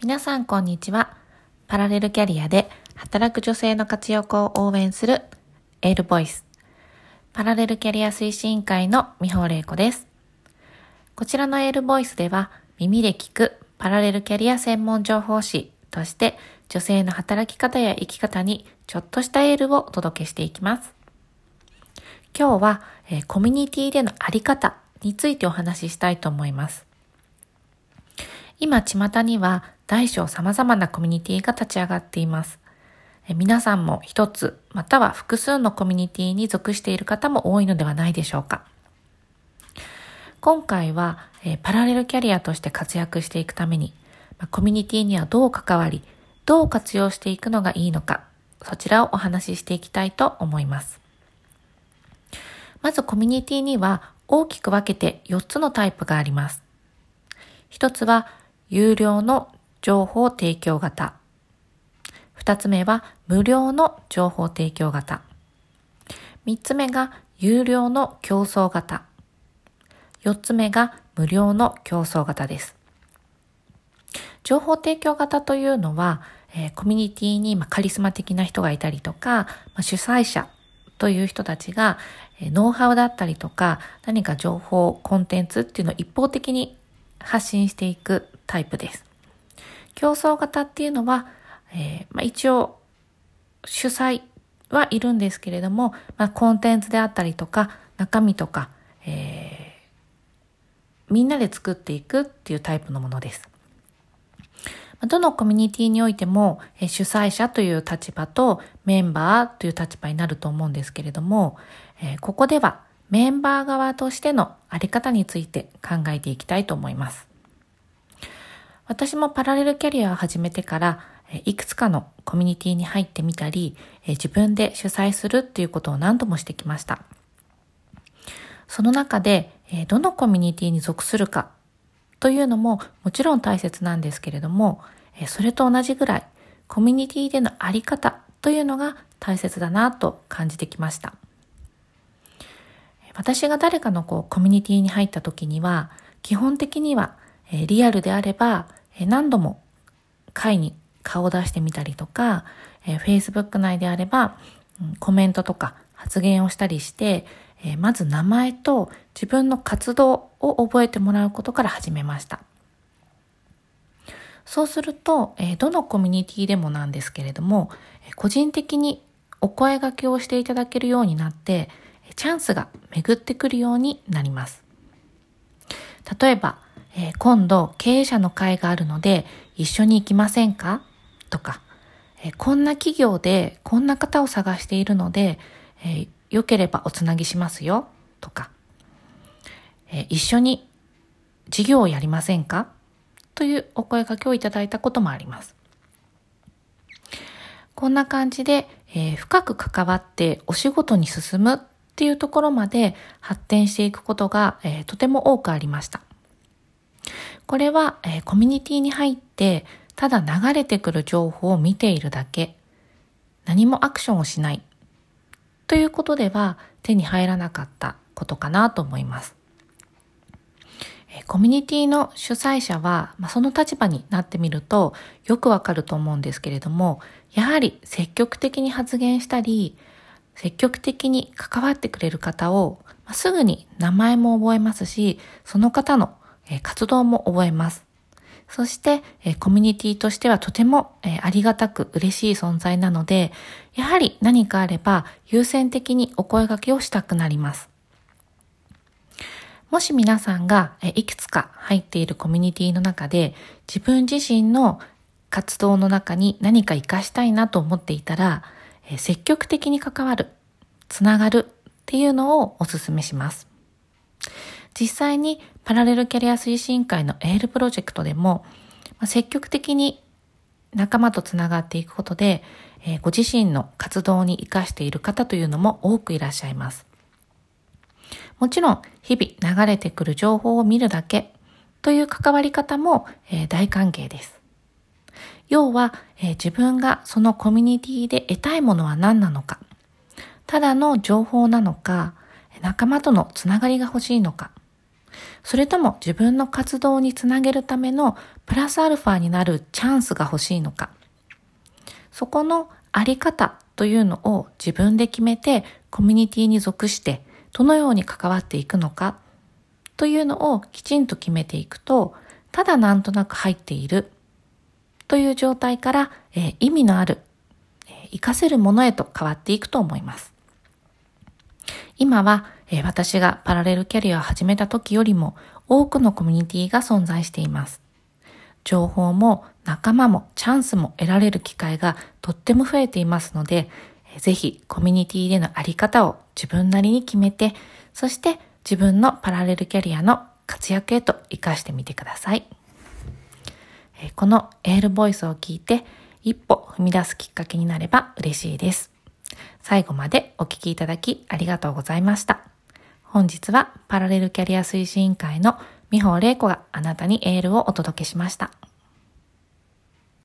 皆さんこんにちは。パラレルキャリアで働く女性の活躍を応援するエールボイス。パラレルキャリア推進会の美穂玲子です。こちらのエールボイスでは耳で聞くパラレルキャリア専門情報誌として女性の働き方や生き方にちょっとしたエールをお届けしていきます。今日は、えー、コミュニティでのあり方についてお話ししたいと思います。今、巷には大小様々なコミュニティが立ち上がっています。皆さんも一つ、または複数のコミュニティに属している方も多いのではないでしょうか。今回は、パラレルキャリアとして活躍していくために、コミュニティにはどう関わり、どう活用していくのがいいのか、そちらをお話ししていきたいと思います。まずコミュニティには大きく分けて4つのタイプがあります。一つは有料の情報提供型。二つ目は無料の情報提供型。三つ目が有料の競争型。四つ目が無料の競争型です。情報提供型というのは、えー、コミュニティに、まカリスマ的な人がいたりとか、ま主催者という人たちが、えノウハウだったりとか、何か情報、コンテンツっていうのを一方的に発信していくタイプです。競争型っていうのは、えー、まあ、一応主催はいるんですけれども、まあ、コンテンツであったりとか中身とか、えー、みんなで作っていくっていうタイプのものです。どのコミュニティにおいても、主催者という立場とメンバーという立場になると思うんですけれども、ここではメンバー側としてのあり方について考えていきたいと思います。私もパラレルキャリアを始めてから、いくつかのコミュニティに入ってみたり、自分で主催するっていうことを何度もしてきました。その中で、どのコミュニティに属するかというのももちろん大切なんですけれども、それと同じぐらいコミュニティでのあり方というのが大切だなと感じてきました。私が誰かのこうコミュニティに入った時には、基本的には、リアルであれば、何度も会に顔を出してみたりとか、え Facebook 内であれば、うん、コメントとか発言をしたりして、えまず名前と自分の活動を覚えてもらうことから始めました。そうすると、えどのコミュニティでもなんですけれども、個人的にお声掛けをしていただけるようになって、チャンスが巡ってくるようになります。例えば、えー、今度経営者の会があるので一緒に行きませんか？とか、えー、こんな企業でこんな方を探しているので、えー、よければおつなぎしますよとか、え一緒に事業をやりませんか？というお声掛けをいただいたこともあります。こんな感じで、え深く関わってお仕事に進むっていうところまで発展していくことが、えー、とても多くありました。これは、えー、コミュニティに入ってただ流れてくる情報を見ているだけ、何もアクションをしないということでは手に入らなかったことかなと思います。コミュニティの主催者は、まあ、その立場になってみるとよくわかると思うんですけれども、やはり積極的に発言したり、積極的に関わってくれる方をま、すぐに名前も覚えますし、その方の活動も覚えます。そして、コミュニティとしてはとてもありがたく嬉しい存在なので、やはり何かあれば優先的にお声掛けをしたくなります。もし皆さんがいくつか入っているコミュニティの中で自分自身の活動の中に何か活かしたいなと思っていたら、積極的に関わる、つながるっていうのをお勧めします。実際にパラレルキャリア推進会のエールプロジェクトでも、積極的に仲間とつながっていくことで、えご自身の活動に活かしている方というのも多くいらっしゃいます。もちろん、日々流れてくる情報を見るだけという関わり方も、え大歓迎です。要は、え、自分がそのコミュニティで得たいものは何なのか、ただの情報なのか、仲間とのつながりが欲しいのか、それとも自分の活動につなげるためのプラスアルファになるチャンスが欲しいのか。そこのあり方というのを自分で決めてコミュニティに属してどのように関わっていくのかというのをきちんと決めていくと、ただなんとなく入っているという状態から、えー、意味のある、えー、活かせるものへと変わっていくと思います。今は、えー、私がパラレルキャリアを始めた時よりも多くのコミュニティが存在しています。情報も仲間もチャンスも得られる機会がとっても増えていますので、ぜひコミュニティでのあり方を自分なりに決めて、そして自分のパラレルキャリアの活躍へと活かしてみてください。このエールボイスを聞いて一歩踏み出すきっかけになれば嬉しいです。最後までお聞きいただきありがとうございました。本日はパラレルキャリア推進委員会の美穂玲子があなたにエールをお届けしました。